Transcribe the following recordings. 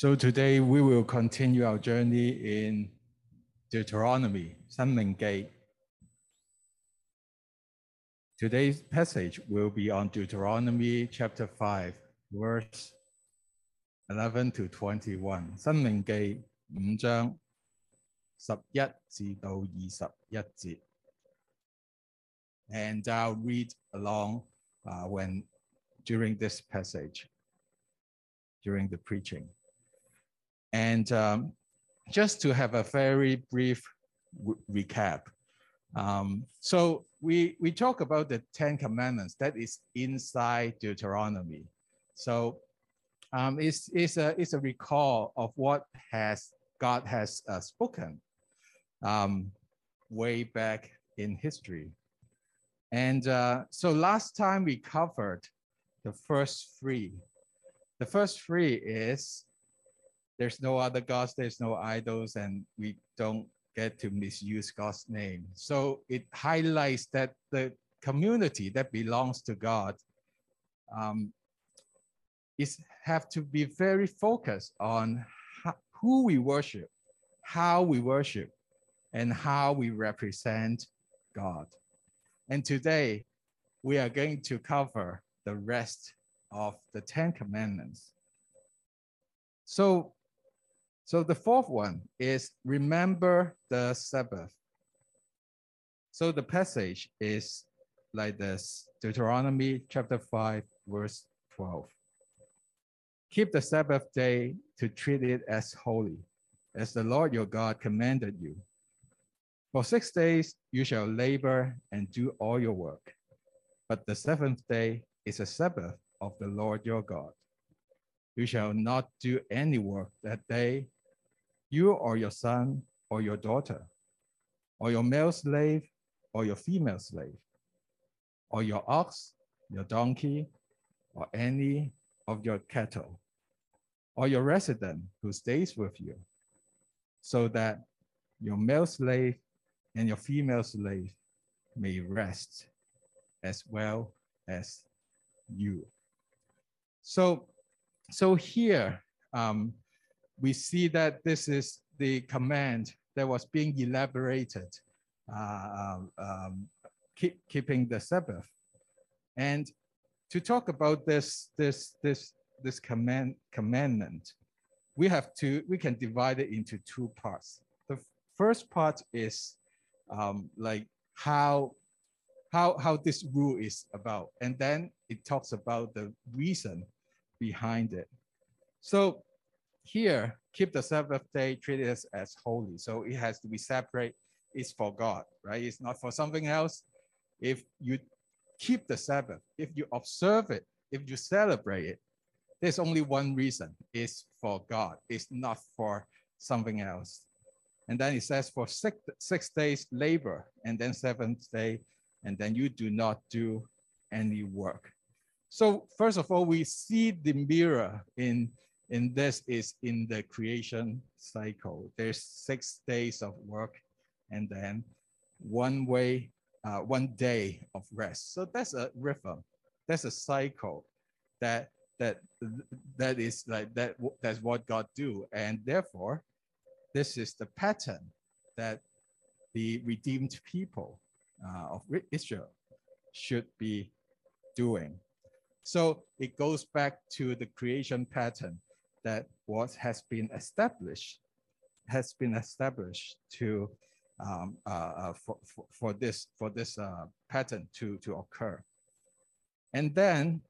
So today we will continue our journey in Deuteronomy, 申命記. Today's passage will be on Deuteronomy chapter 5, verse 11 to 21. 申命記五章十一至到二十一節。And I'll read along uh, when during this passage, during the preaching. And um, just to have a very brief recap. Um, so we, we talk about the 10 commandments that is inside Deuteronomy. So um, it's, it's, a, it's a recall of what has God has uh, spoken um, way back in history. And uh, so last time we covered the first three. The first three is there's no other gods, there's no idols, and we don't get to misuse God's name. So it highlights that the community that belongs to God um, is have to be very focused on how, who we worship, how we worship, and how we represent God. And today, we are going to cover the rest of the Ten Commandments. So so the fourth one is remember the Sabbath. So the passage is like this Deuteronomy chapter 5, verse 12. Keep the Sabbath day to treat it as holy, as the Lord your God commanded you. For six days you shall labor and do all your work, but the seventh day is a Sabbath of the Lord your God. You shall not do any work that day, you or your son or your daughter, or your male slave or your female slave, or your ox, your donkey, or any of your cattle, or your resident who stays with you, so that your male slave and your female slave may rest as well as you. So, so here, um, we see that this is the command that was being elaborated, uh, um, um, keep, keeping the Sabbath. And to talk about this, this, this, this command, commandment, we have to, we can divide it into two parts. The first part is um, like how, how, how this rule is about. And then it talks about the reason behind it. So here, keep the Sabbath day, treat it as, holy. So it has to be separate. It's for God, right? It's not for something else. If you keep the Sabbath, if you observe it, if you celebrate it, there's only one reason. It's for God. It's not for something else. And then it says for six, six days labor, and then seventh day, and then you do not do any work. So first of all, we see the mirror in and this is in the creation cycle. There's six days of work and then one way, uh, one day of rest. So that's a rhythm. That's a cycle that that that is like that that's what God do. And therefore, this is the pattern that the redeemed people uh, of Israel should be doing. So it goes back to the creation pattern that what has been established has been established to um, uh, uh, for, for, for, this for this uh, pattern to to occur, and then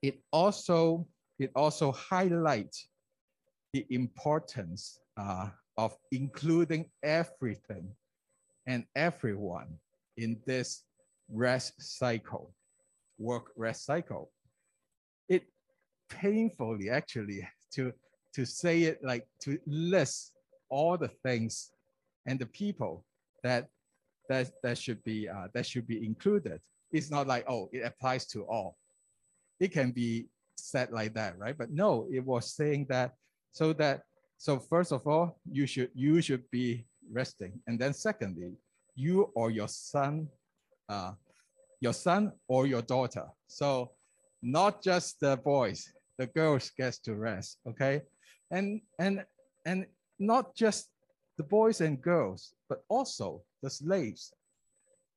it also it also highlights the importance uh, of including everything and everyone in this rest cycle, work rest cycle. It painfully actually to, to say it like to list all the things and the people that that, that should be uh, that should be included. It's not like oh it applies to all. It can be said like that, right? But no, it was saying that so that so first of all you should you should be resting, and then secondly you or your son, uh, your son or your daughter. So not just the boys, the girls gets to rest, okay? And, and, and not just the boys and girls, but also the slaves.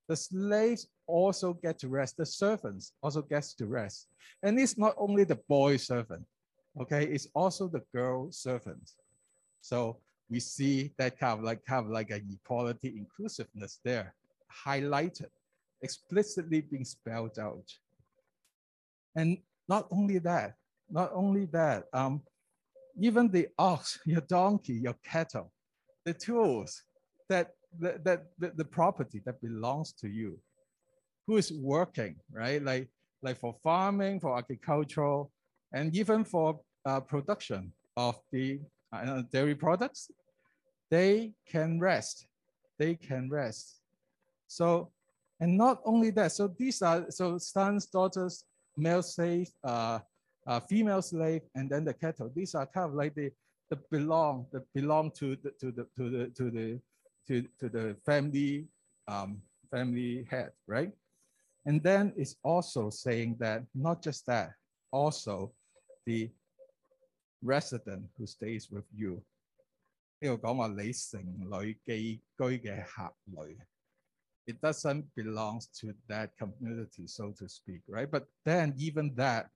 The slaves also get to rest. The servants also gets to rest. And it's not only the boy servant, okay? It's also the girl servant. So we see that kind of like kind of like an equality inclusiveness there, highlighted, explicitly being spelled out. And not only that, not only that, um, even the ox, your donkey, your cattle, the tools, that, that, that the, property that belongs to you, who is working, right? Like, like for farming, for agricultural, and even for uh, production of the uh, dairy products, they can rest. They can rest. So, and not only that, so these are, so sons, daughters, male slave, uh, uh, female slave, and then the cattle. These are kind of like the, the belong, that belong to the, to the, to the, to the, to, to the family, um, family head, right? And then it's also saying that not just that, also the resident who stays with you. 呢度讲话你城里寄居嘅客旅。It doesn't belong to that community, so to speak, right? But then even that,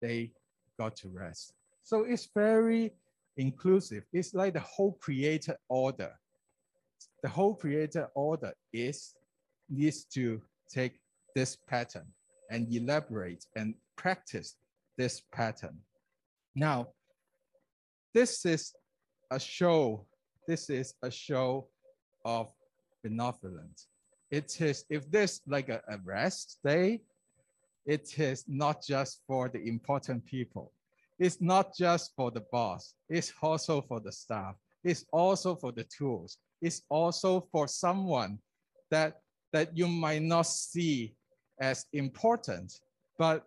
they got to rest. So it's very inclusive. It's like the whole created order. The whole created order is needs to take this pattern and elaborate and practice this pattern. Now, this is a show. This is a show of benevolence. It is, if this like a, a rest day, it is not just for the important people. It's not just for the boss. It's also for the staff. It's also for the tools. It's also for someone that, that you might not see as important, but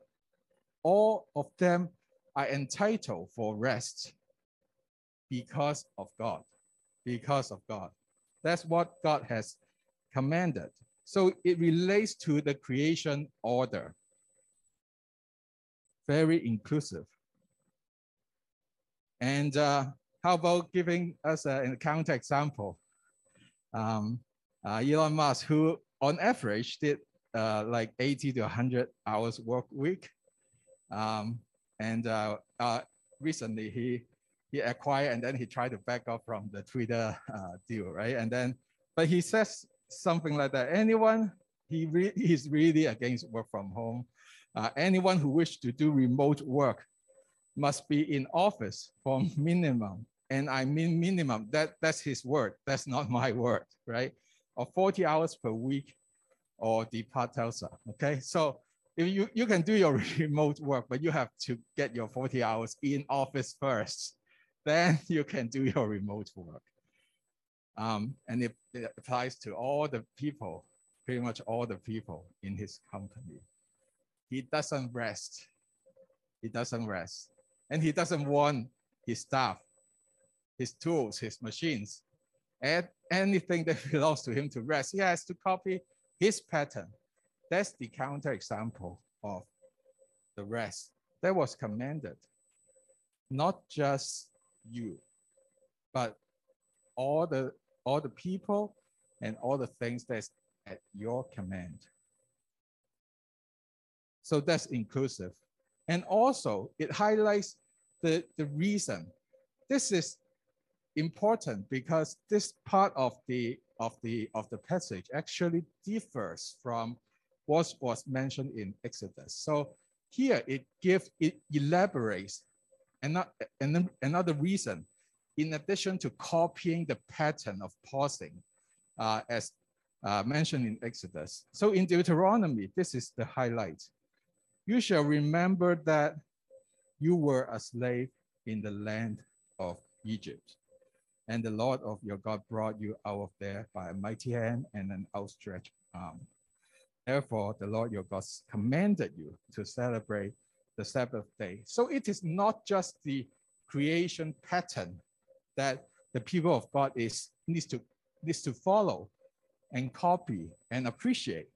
all of them are entitled for rest because of God, because of God. That's what God has commanded. So it relates to the creation order. Very inclusive. And uh, how about giving us a, counter example? Um, uh, Elon Musk, who on average did uh, like 80 to 100 hours work week. Um, and uh, uh, recently he he acquired and then he tried to back off from the Twitter uh, deal, right? And then, but he says something like that. Anyone, he re he's really against work from home. Uh, anyone who wish to do remote work must be in office for minimum. And I mean minimum, that, that's his word. That's not my word, right? Or 40 hours per week or depart Tesla, okay? So if you, you can do your remote work, but you have to get your 40 hours in office first then you can do your remote work. Um, and it, it applies to all the people, pretty much all the people in his company. He doesn't rest. He doesn't rest. And he doesn't want his staff, his tools, his machines, and anything that belongs to him to rest. He has to copy his pattern. That's the counter example of the rest that was commanded, not just you, but all the all the people and all the things that's at your command. So that's inclusive. And also it highlights the, the reason. This is important because this part of the of the of the passage actually differs from what was mentioned in Exodus. So here it gives it elaborates then another reason, in addition to copying the pattern of pausing, uh, as uh, mentioned in Exodus. So in Deuteronomy, this is the highlight. You shall remember that you were a slave in the land of Egypt. And the Lord of your God brought you out of there by a mighty hand and an outstretched arm. Therefore, the Lord your God commanded you to celebrate the Sabbath day. So it is not just the creation pattern that the people of God is needs to needs to follow and copy and appreciate,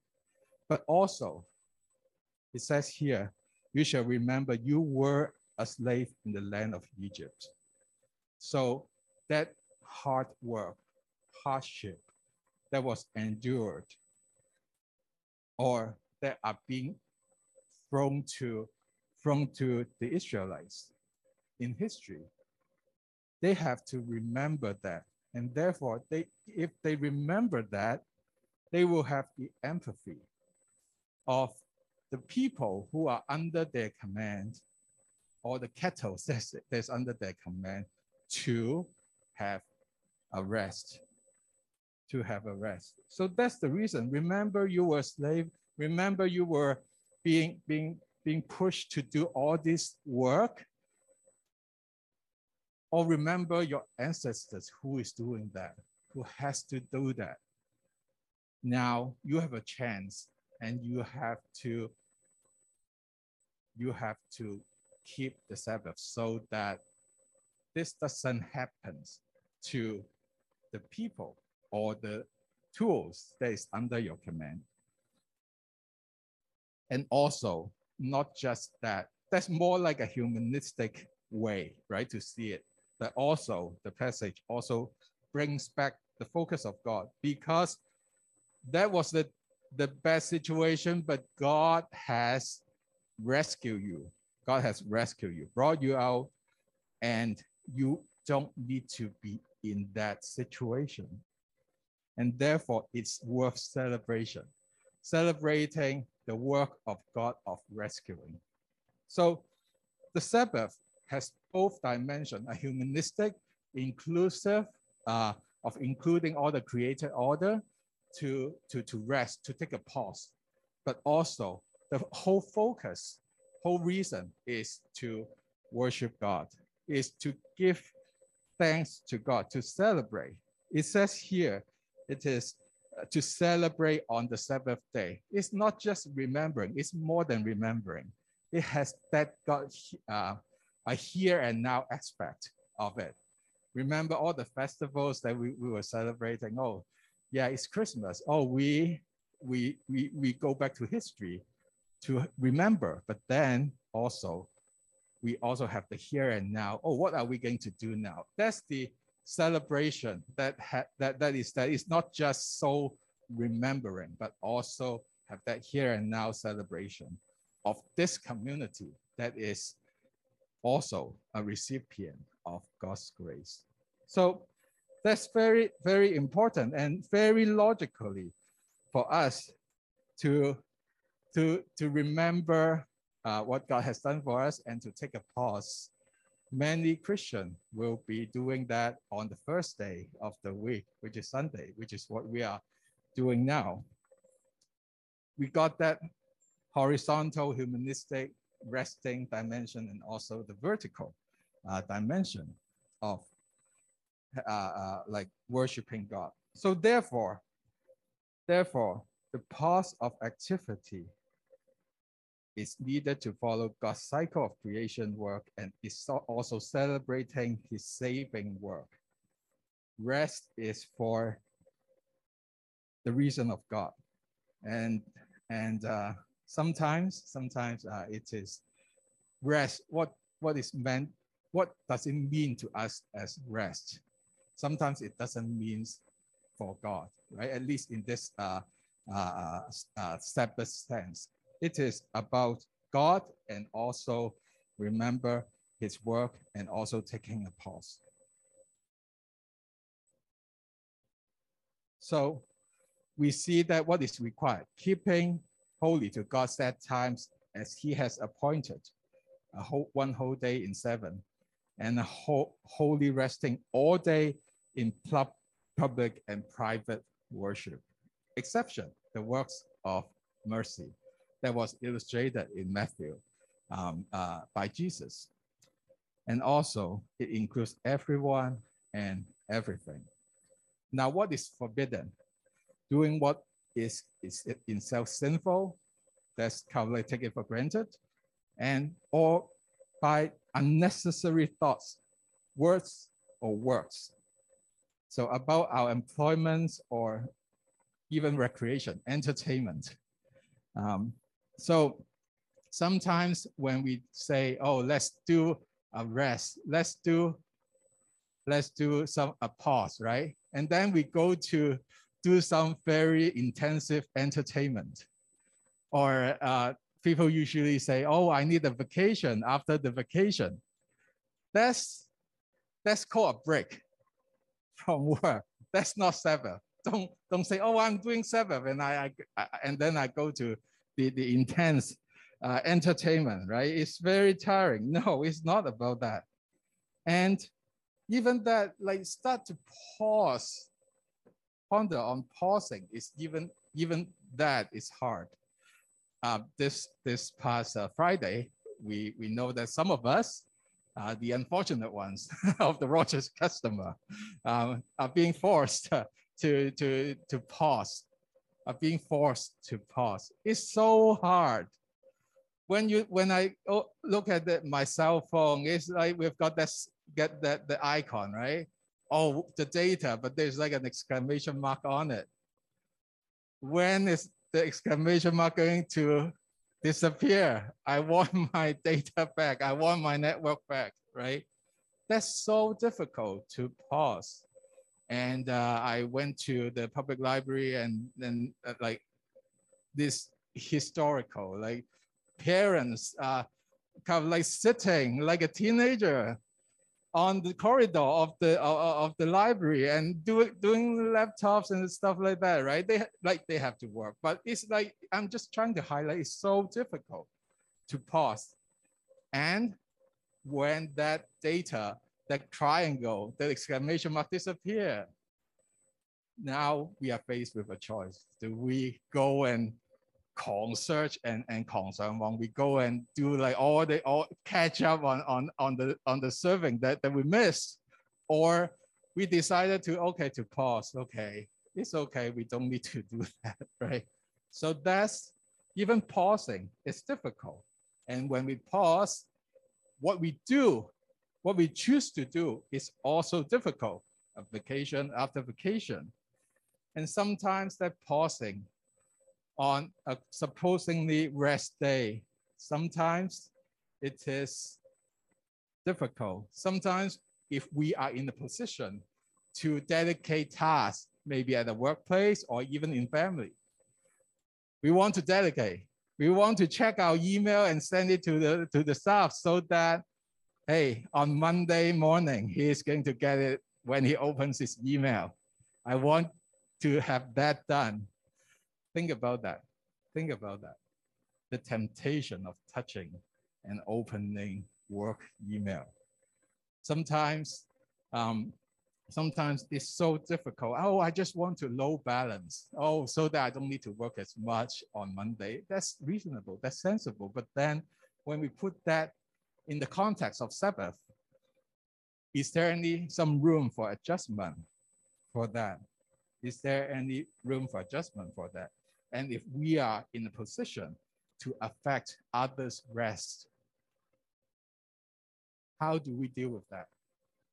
but also it says here, you shall remember you were a slave in the land of Egypt. So that hard work, hardship that was endured or that are being thrown to, thrown to the Israelites in history, they have to remember that. And therefore, they, if they remember that, they will have the empathy of the people who are under their command or the cattle that's, that's under their command to have a rest, to have a rest. So that's the reason. Remember you were slave. Remember you were being, being, being pushed to do all this work. Or remember your ancestors who is doing that, who has to do that. Now you have a chance and you have to you have to keep the Sabbath so that this doesn't happen to the people or the tools that is under your command. And also, not just that, that's more like a humanistic way, right, to see it. But also, the passage also brings back the focus of God because that was the, the best situation, but God has rescued you. God has rescued you, brought you out, and you don't need to be in that situation. And therefore, it's worth celebration, celebrating the work of God of rescuing. So the Sabbath has both dimensions, a humanistic, inclusive, uh, of including all the created order to, to, to rest, to take a pause, but also the whole focus, whole reason is to worship God, is to give thanks to God, to celebrate. It says here, it is uh, to celebrate on the Sabbath day. It's not just remembering, it's more than remembering. It has that God, uh, a here and now aspect of it. Remember all the festivals that we, we were celebrating. Oh, yeah, it's Christmas. Oh, we, we, we, we go back to history to remember, but then also we also have the here and now. Oh, what are we going to do now? That's the celebration that that that is that is not just so remembering, but also have that here and now celebration of this community that is also a recipient of God's grace. So that's very, very important and very logically for us to, to, to remember uh, what God has done for us and to take a pause. Many Christians will be doing that on the first day of the week, which is Sunday, which is what we are doing now. We got that horizontal, humanistic, resting dimension and also the vertical uh, dimension of uh, uh, like worshiping God. So therefore, therefore, the pause of activity is needed to follow God's cycle of creation work and is also celebrating his saving work. Rest is for the reason of God. And, and uh, sometimes, sometimes uh, it is rest. What, what is meant, what does it mean to us as rest? Sometimes it doesn't mean for God, right? At least in this uh, uh, uh, Sabbath sense it is about God and also remember his work and also taking a pause. So we see that what is required, keeping holy to God's set times as he has appointed, a whole, one whole day in seven, and a whole, holy resting all day in pub, public and private worship. Exception, the works of mercy that was illustrated in Matthew um, uh, by Jesus. And also, it includes everyone and everything. Now, what is forbidden? Doing what is, is in self sinful, that's probably taken for granted, and or by unnecessary thoughts, words, or works. So, about our employments or even recreation, entertainment. Um, so sometimes when we say, oh, let's do a rest, let's do, let's do some a pause, right? And then we go to do some very intensive entertainment. Or uh, people usually say, oh, I need a vacation after the vacation. That's, that's called a break from work. That's not Sabbath. Don't, don't say, oh, I'm doing Sabbath and, I, I, and then I go to the, the intense uh, entertainment, right? It's very tiring. No, it's not about that. And even that, like start to pause, ponder on pausing is even, even that is hard. Uh, this, this past uh, Friday, we, we know that some of us, uh, the unfortunate ones of the Rogers customer, um, are being forced to, to, to pause, are being forced to pause. It's so hard when you when I oh, look at the, my cell phone, it's like we've got this get that the icon, right? Oh, the data, but there's like an exclamation mark on it. When is the exclamation mark going to disappear? I want my data back. I want my network back, right? That's so difficult to pause. And uh, I went to the public library and then uh, like this historical, like parents uh, kind of like sitting like a teenager on the corridor of the of the library and do, doing laptops and stuff like that, right? They like they have to work, but it's like I'm just trying to highlight. It's so difficult to pause, and when that data, that triangle, that exclamation mark disappear, now we are faced with a choice. Do we go and search and and when we go and do like all the all catch up on on on the on the serving that that we missed, or we decided to okay to pause. Okay, it's okay. We don't need to do that, right? So that's even pausing is difficult. And when we pause, what we do, what we choose to do is also difficult. A vacation after vacation. And sometimes that pausing on a supposedly rest day. Sometimes it is difficult. Sometimes if we are in a position to dedicate tasks, maybe at the workplace or even in family, we want to delegate. We want to check our email and send it to the, to the staff so that, hey, on Monday morning, he is going to get it when he opens his email. I want to have that done Think about that. Think about that. The temptation of touching and opening work email. Sometimes, um, sometimes it's so difficult. Oh, I just want to low balance. Oh, so that I don't need to work as much on Monday. That's reasonable. That's sensible. But then when we put that in the context of Sabbath, is there any some room for adjustment for that? Is there any room for adjustment for that? And if we are in a position to affect others' rest. How do we deal with that?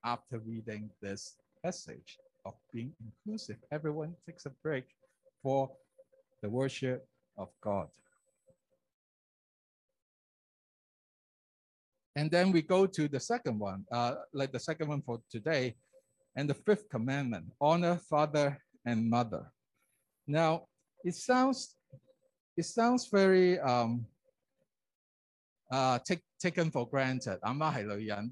After reading this passage of being inclusive, everyone takes a break for the worship of God. And then we go to the second one, uh, like the second one for today, and the fifth commandment, honor father and mother. Now, it sounds it sounds very um uh take, taken for granted.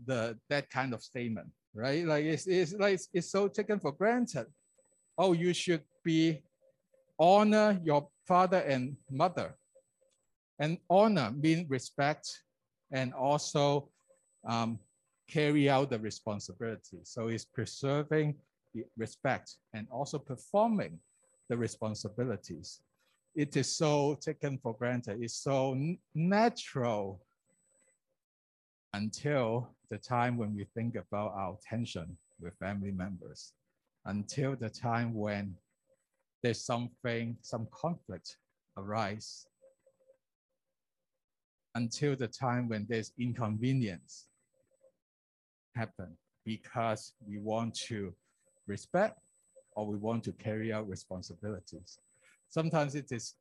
the that kind of statement, right? Like it's, it's like it's, so taken for granted. Oh, you should be honor your father and mother. And honor mean respect and also um, carry out the responsibility. So it's preserving the respect and also performing the responsibilities. It is so taken for granted. It's so natural until the time when we think about our tension with family members, until the time when there's something, some conflict arise, until the time when there's inconvenience happen because we want to respect or we want to carry out responsibilities. Sometimes it is,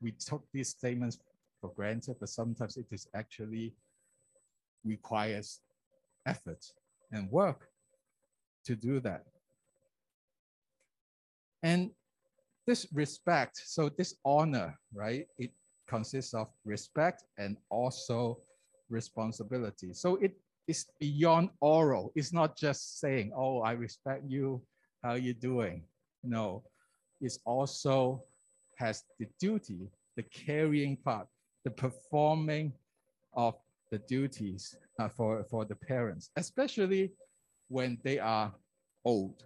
we took these statements for granted, but sometimes it is actually requires effort and work to do that. And this respect, so this honor, right? It consists of respect and also responsibility. So it is beyond oral. It's not just saying, oh, I respect you, how you doing? No, it's also has the duty, the carrying part, the performing of the duties uh, for, for the parents, especially when they are old,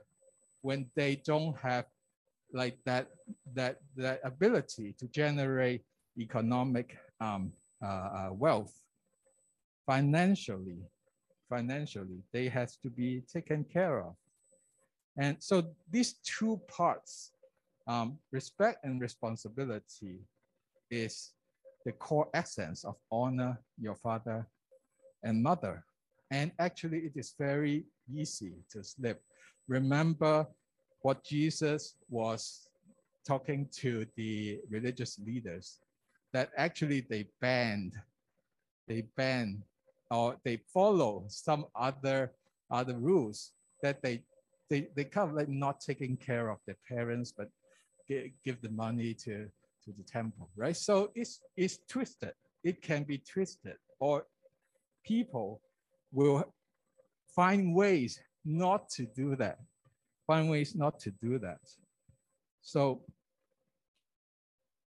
when they don't have like that, that, that ability to generate economic um, uh, uh, wealth financially, financially, they has to be taken care of. And so these two parts, um, respect and responsibility is the core essence of honor your father and mother. And actually it is very easy to slip. Remember what Jesus was talking to the religious leaders that actually they banned, they banned or they follow some other other rules that they they, they kind of like not taking care of their parents, but give, give the money to, to the temple, right? So it's, it's twisted. It can be twisted or people will find ways not to do that, find ways not to do that. So,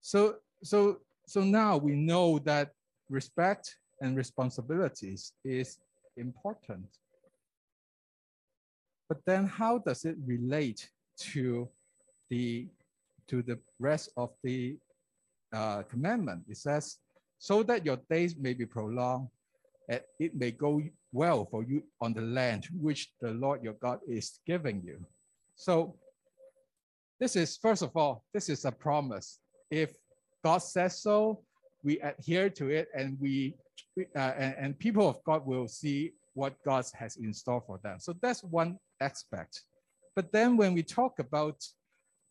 so, so, so now we know that respect and responsibilities is important. But then how does it relate to the to the rest of the uh, commandment? It says, so that your days may be prolonged, and it may go well for you on the land which the Lord your God is giving you. So this is, first of all, this is a promise. If God says so, we adhere to it and we uh, and, and people of God will see what God has in store for them. So that's one aspect. But then when we talk about,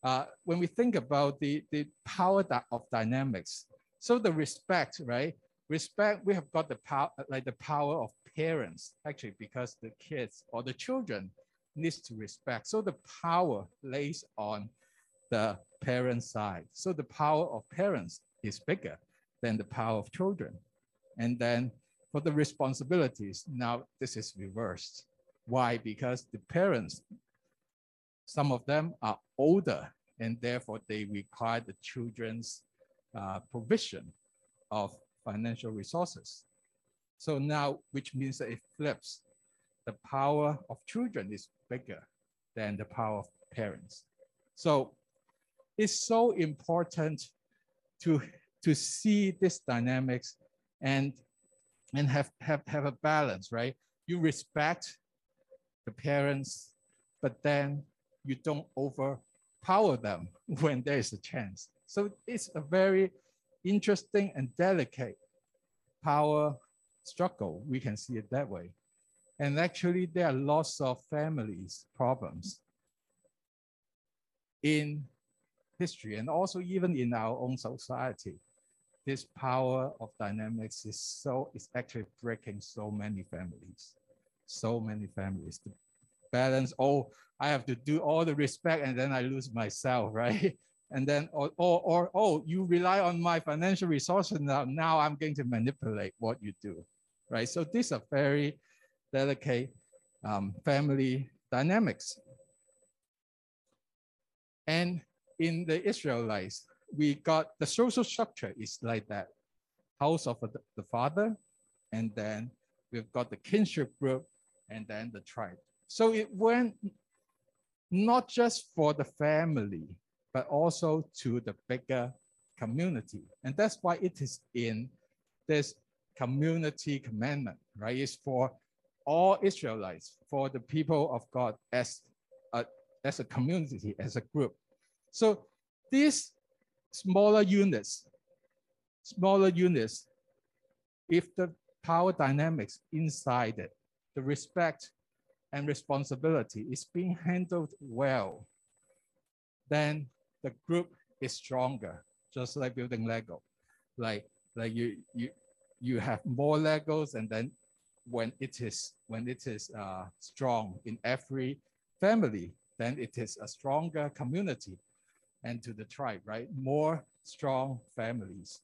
uh, when we think about the, the power of dynamics, so the respect, right? Respect, we have got the power, like the power of parents, actually, because the kids or the children needs to respect. So the power lays on the parent side. So the power of parents is bigger than the power of children. And then for the responsibilities, now this is reversed. Why? Because the parents, some of them are older and therefore they require the children's uh, provision of financial resources. So now, which means that it flips. The power of children is bigger than the power of parents. So it's so important to, to see this dynamics and, and have, have, have a balance, right? You respect the parents, but then you don't overpower them when there is a chance. So it's a very interesting and delicate power struggle. We can see it that way. And actually, there are lots of families problems in history and also even in our own society. This power of dynamics is so is actually breaking so many families so many families to balance. Oh, I have to do all the respect and then I lose myself, right? And then, or, or, or oh, you rely on my financial resources now. Now I'm going to manipulate what you do, right? So these are very delicate um, family dynamics. And in the Israelites, we got the social structure is like that. House of the, the father, and then we've got the kinship group, and then the tribe. So it went not just for the family, but also to the bigger community. And that's why it is in this community commandment, right? It's for all Israelites, for the people of God as a, as a community, as a group. So these smaller units, smaller units, if the power dynamics inside it the respect and responsibility is being handled well, then the group is stronger, just like building Lego. Like like you you you have more Legos, and then when it is when it is uh, strong in every family, then it is a stronger community, and to the tribe, right? More strong families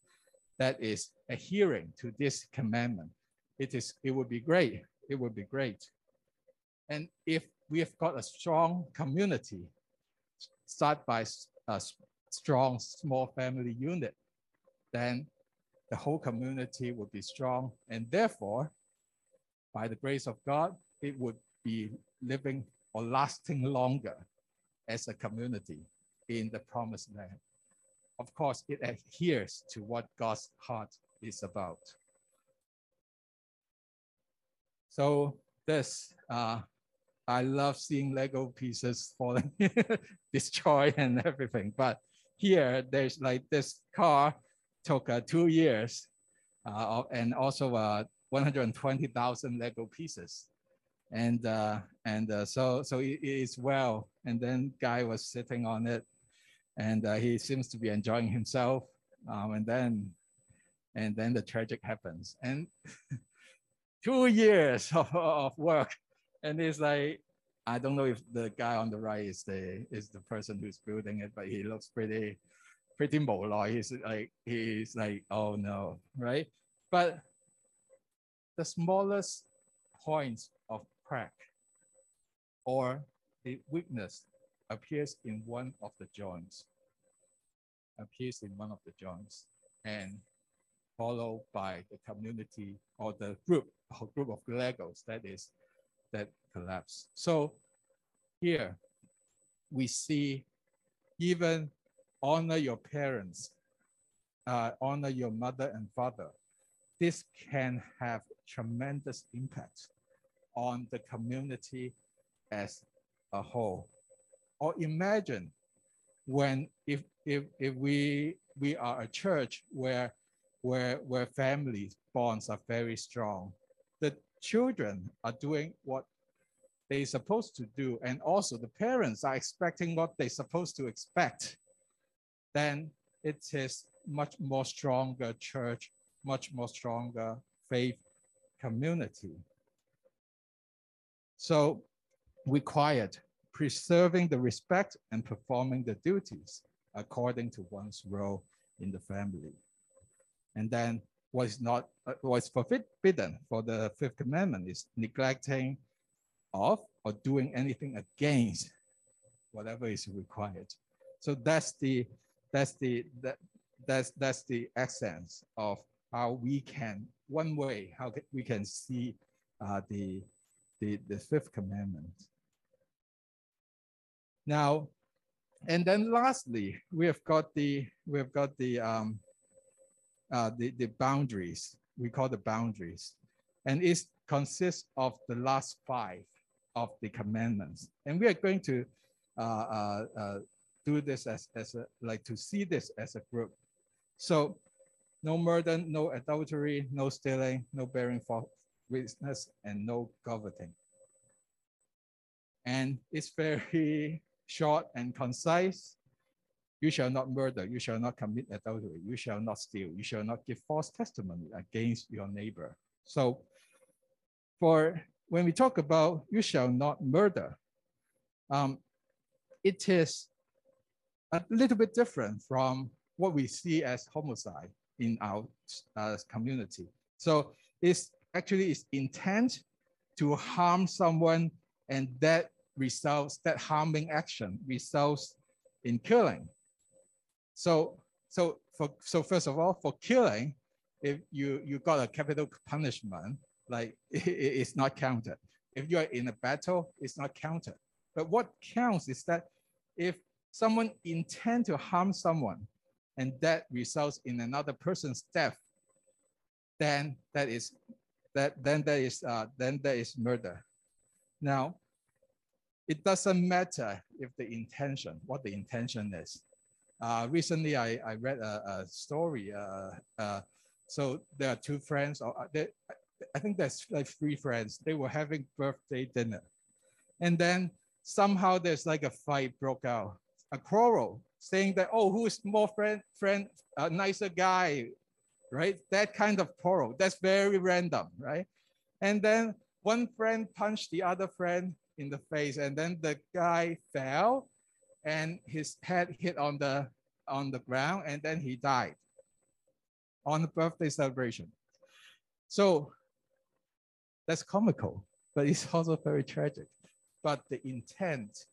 that is adhering to this commandment. It is it would be great. It would be great. And if we have got a strong community, start by a strong small family unit, then the whole community would be strong. And therefore, by the grace of God, it would be living or lasting longer as a community in the promised land. Of course, it adheres to what God's heart is about. So this, uh, I love seeing Lego pieces falling, destroyed and everything. But here, there's like this car took uh, two years uh, and also uh, 120,000 Lego pieces. And, uh, and uh, so, so it is well. And then guy was sitting on it and uh, he seems to be enjoying himself. Um, and then, and then the tragic happens. And two years of, of work. And it's like, I don't know if the guy on the right is the is the person who's building it, but he looks pretty pretty molo. He's like he's like, oh no, right? But the smallest points of crack or the weakness appears in one of the joints. Appears in one of the joints and followed by the community or the group or group of Legos that is that collapse. So here we see even honor your parents, uh, honor your mother and father. This can have tremendous impact on the community as a whole. Or imagine when if if if we we are a church where where where family bonds are very strong, the children are doing what they're supposed to do, and also the parents are expecting what they're supposed to expect then it is much more stronger church, much more stronger faith community. So required preserving the respect and performing the duties according to one's role in the family. And then what is not uh, what is forbidden for the fifth commandment is neglecting of or doing anything against whatever is required. So that's the that's the that, that's that's the essence of how we can one way how we can see uh, the the the fifth commandment. Now, and then lastly, we have got the we have got the um, uh, the the boundaries. We call the boundaries, and it consists of the last five of the commandments. And we are going to uh, uh, uh do this as, as a, like to see this as a group. So no murder, no adultery, no stealing, no bearing false witness, and no coveting. And it's very short and concise. You shall not murder, you shall not commit adultery, you shall not steal, you shall not give false testimony against your neighbor. So for when we talk about you shall not murder, um, it is a little bit different from what we see as homicide in our uh, community. So it's actually its intent to harm someone and that results, that harming action results in killing. So, so, for, so first of all, for killing, if you, you got a capital punishment, like it, it's not counted. If you're in a battle, it's not counted. But what counts is that if someone intend to harm someone and that results in another person's death, then that is that then that is uh, then that is murder. Now, it doesn't matter if the intention, what the intention is. Uh, recently, I, I read a, a story. Uh, uh, so there are two friends, or uh, they, I think there's like three friends. They were having birthday dinner, and then somehow there's like a fight broke out a quarrel, saying that, oh, who is more friend, friend, a nicer guy, right? That kind of quarrel, that's very random, right? And then one friend punched the other friend in the face, and then the guy fell and his head hit on the on the ground, and then he died on the birthday celebration. So that's comical, but it's also very tragic. But the intent,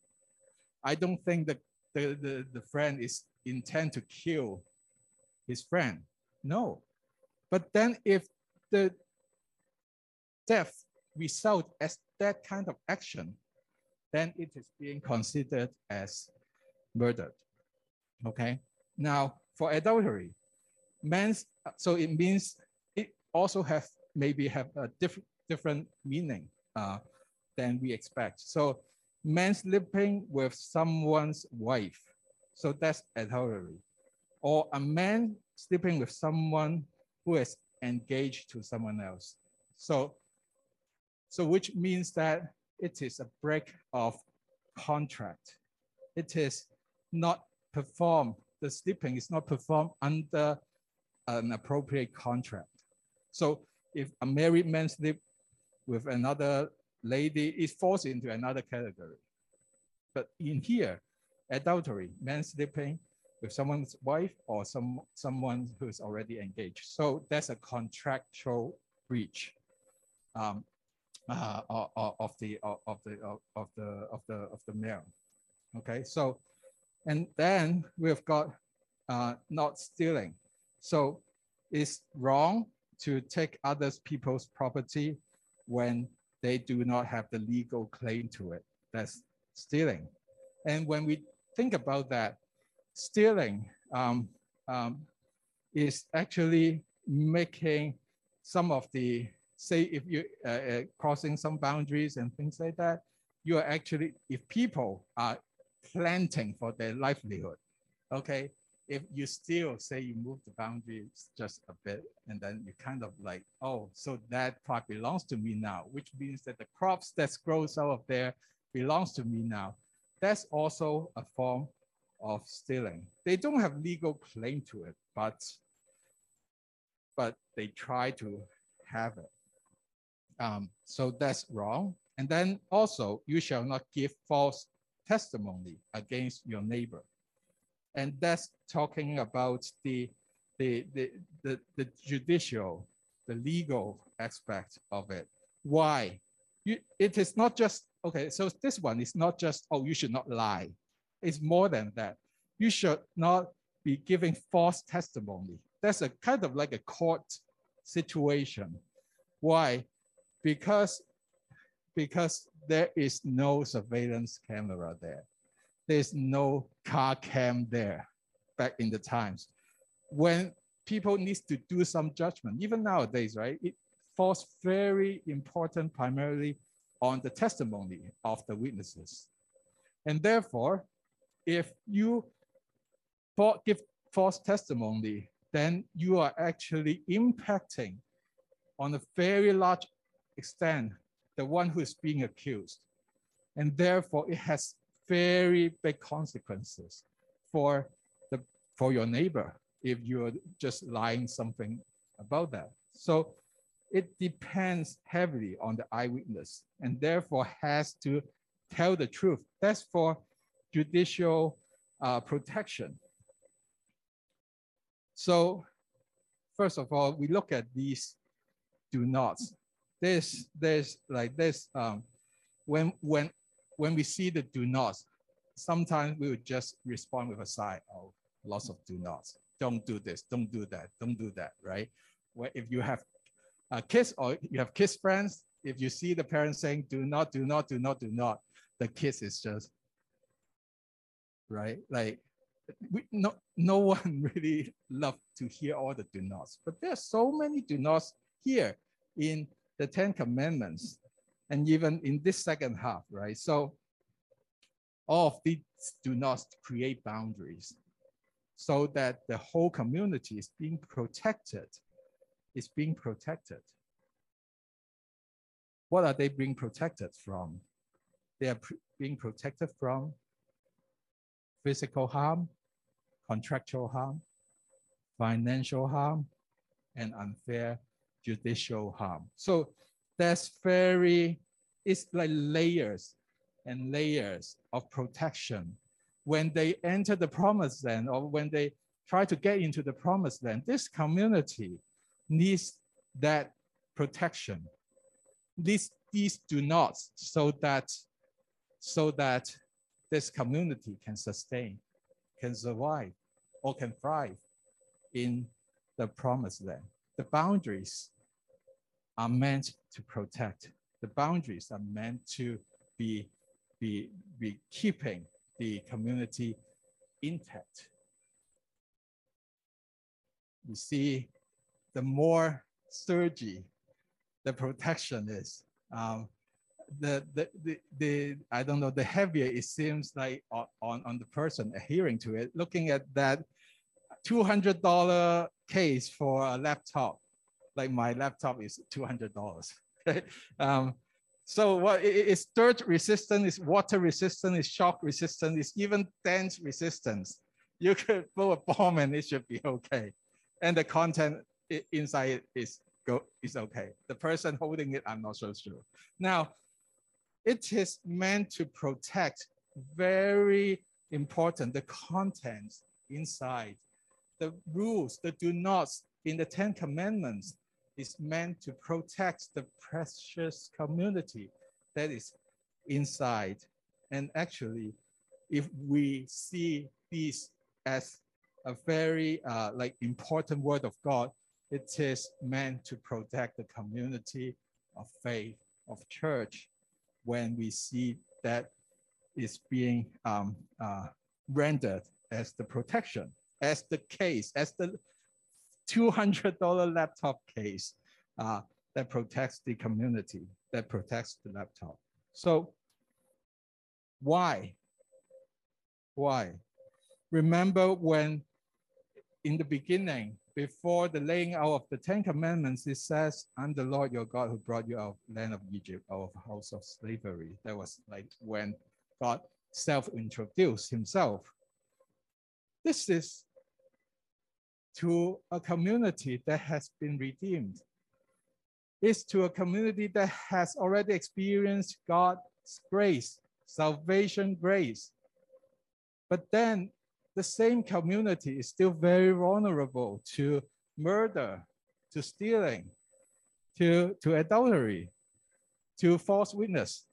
I don't think that the, the, the friend is intent to kill his friend. No. But then if the death result as that kind of action, then it is being considered as murdered. Okay. Now for adultery, man's so it means it also have maybe have a different different meaning uh, than we expect. So man sleeping with someone's wife, so that's adultery, or a man sleeping with someone who is engaged to someone else. So, so which means that it is a break of contract. It is not performed, the sleeping is not performed under an appropriate contract. So if a married man sleep with another lady, it falls into another category. But in here, adultery, man sleeping with someone's wife or some someone who's already engaged. So that's a contractual breach um, uh, of the of the of the of the of the male. Okay, so and then we've got uh, not stealing. So it's wrong to take others people's property when they do not have the legal claim to it. That's stealing. And when we think about that, stealing um, um, is actually making some of the, say if you uh, uh, crossing some boundaries and things like that, you are actually, if people are planting for their livelihood, okay, if you still say you move the boundaries just a bit and then you kind of like, oh, so that part belongs to me now, which means that the crops that grows out of there belongs to me now. That's also a form of stealing. They don't have legal claim to it, but, but they try to have it. Um, so that's wrong. And then also, you shall not give false testimony against your neighbor. And that's talking about the, the, the, the, the judicial, the legal aspect of it. Why? You, it is not just, okay, so this one is not just, oh, you should not lie. It's more than that. You should not be giving false testimony. That's a kind of like a court situation. Why? Because, because there is no surveillance camera there. There's no car cam there back in the times. When people need to do some judgment, even nowadays, right? It falls very important primarily on the testimony of the witnesses. And therefore, if you give false testimony, then you are actually impacting on a very large extent the one who is being accused. And therefore, it has very big consequences for, the, for your neighbor if you're just lying something about that. So it depends heavily on the eyewitness and therefore has to tell the truth. That's for judicial uh, protection. So first of all, we look at these do nots. There's, there's like this, um, when, when, when we see the do nots, sometimes we would just respond with a sigh, oh, lots of do nots. Don't do this, don't do that, don't do that, right? Where if you have a kids or you have kids friends, if you see the parents saying do not, do not, do not, do not, the kids is just, right? Like we, no, no one really love to hear all the do nots, but there are so many do nots here in the 10 commandments and even in this second half, right? So all of these do not create boundaries so that the whole community is being protected, is being protected. What are they being protected from? They are being protected from physical harm, contractual harm, financial harm, and unfair judicial harm. So that's very, it's like layers and layers of protection. When they enter the promised land or when they try to get into the promised land, this community needs that protection. These, these do not, so that, so that this community can sustain, can survive, or can thrive in the promised land. The boundaries are meant to protect. The boundaries are meant to be, be, be keeping the community intact. You see, the more surgy the protection is, um, the, the, the, the, I don't know, the heavier it seems like on, on the person adhering to it, looking at that $200 case for a laptop, like my laptop is $200. um, so what it's dirt resistant, it's water resistant, it's shock resistant, it's even dent resistance. You could throw a bomb and it should be okay. And the content inside is go is okay. The person holding it, I'm not so sure. Now, it is meant to protect very important the contents inside the rules, the do nots in the Ten Commandments is meant to protect the precious community that is inside. And actually, if we see this as a very uh, like important word of God, it is meant to protect the community of faith, of church, when we see that is being um, uh, rendered as the protection as the case, as the $200 laptop case uh, that protects the community, that protects the laptop. So why? Why? Remember when in the beginning, before the laying out of the Ten Commandments, it says, I'm the Lord your God who brought you out of land of Egypt, out of house of slavery. That was like when God self-introduced himself. This is to a community that has been redeemed. It's to a community that has already experienced God's grace, salvation grace. But then the same community is still very vulnerable to murder, to stealing, to, to adultery, to false witness.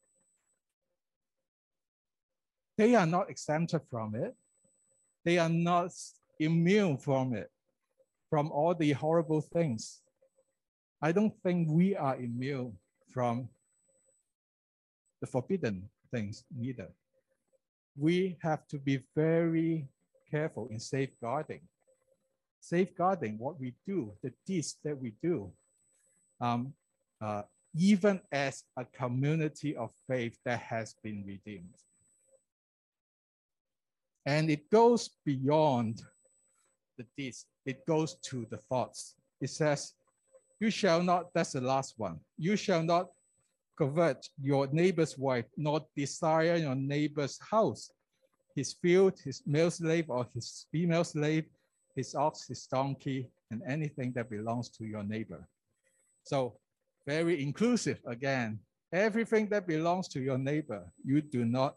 They are not exempted from it. They are not immune from it from all the horrible things. I don't think we are immune from the forbidden things neither. We have to be very careful in safeguarding. Safeguarding what we do, the deeds that we do, um, uh, even as a community of faith that has been redeemed. And it goes beyond the deeds it goes to the thoughts. It says, You shall not, that's the last one. You shall not covet your neighbor's wife, nor desire your neighbor's house, his field, his male slave, or his female slave, his ox, his donkey, and anything that belongs to your neighbor. So, very inclusive again. Everything that belongs to your neighbor, you do not,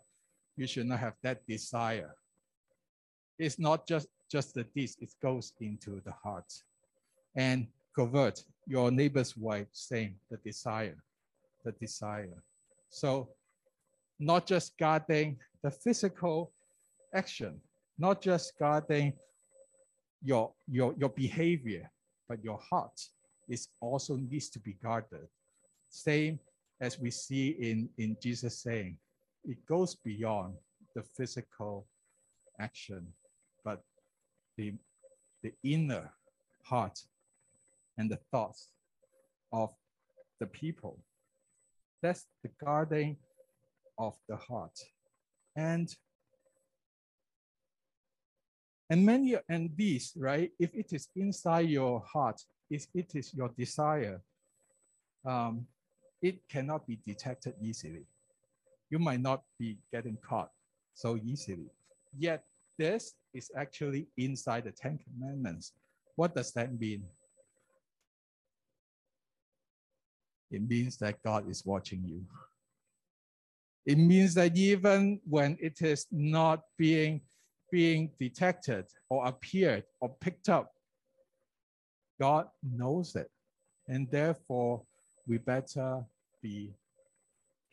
you should not have that desire. It's not just just the this, it goes into the heart. And convert your neighbor's wife, same, the desire, the desire. So not just guarding the physical action, not just guarding your, your, your behavior, but your heart is also needs to be guarded. Same as we see in, in Jesus saying, it goes beyond the physical action, the, the inner heart and the thoughts of the people. That's the guarding of the heart. And and many and these, right? If it is inside your heart, if it is your desire, um, it cannot be detected easily. You might not be getting caught so easily. Yet this is actually inside the Ten Commandments. What does that mean? It means that God is watching you. It means that even when it is not being, being detected or appeared or picked up, God knows it. And therefore, we better be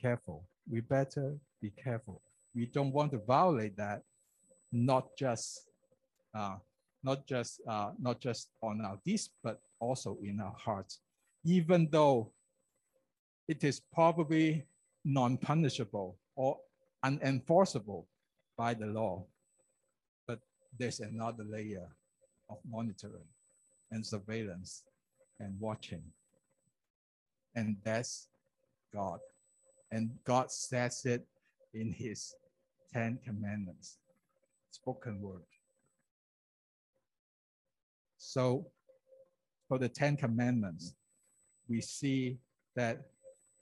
careful. We better be careful. We don't want to violate that, not just uh, not just uh, not just on our deeds, but also in our hearts. Even though it is probably non-punishable or unenforceable by the law, but there's another layer of monitoring and surveillance and watching. And that's God. And God says it in his Ten Commandments, spoken word. So for the Ten Commandments, we see that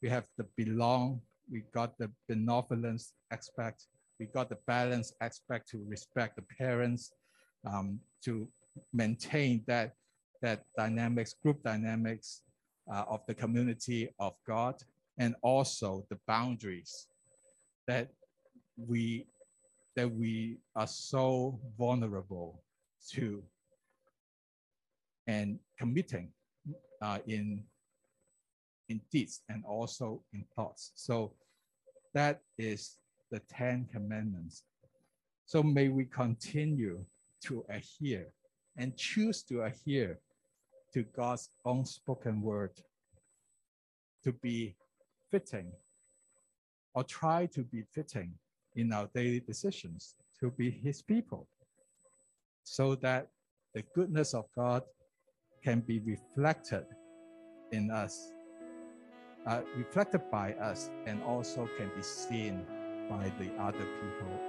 we have the belong, we got the benevolence aspect, we got the balance aspect to respect the parents, um, to maintain that, that dynamics, group dynamics uh, of the community of God, and also the boundaries that we that we are so vulnerable to and committing uh, in in deeds and also in thoughts. So that is the Ten Commandments. So may we continue to adhere and choose to adhere to God's own spoken word to be fitting or try to be fitting in our daily decisions to be his people so that the goodness of God can be reflected in us, uh, reflected by us, and also can be seen by the other people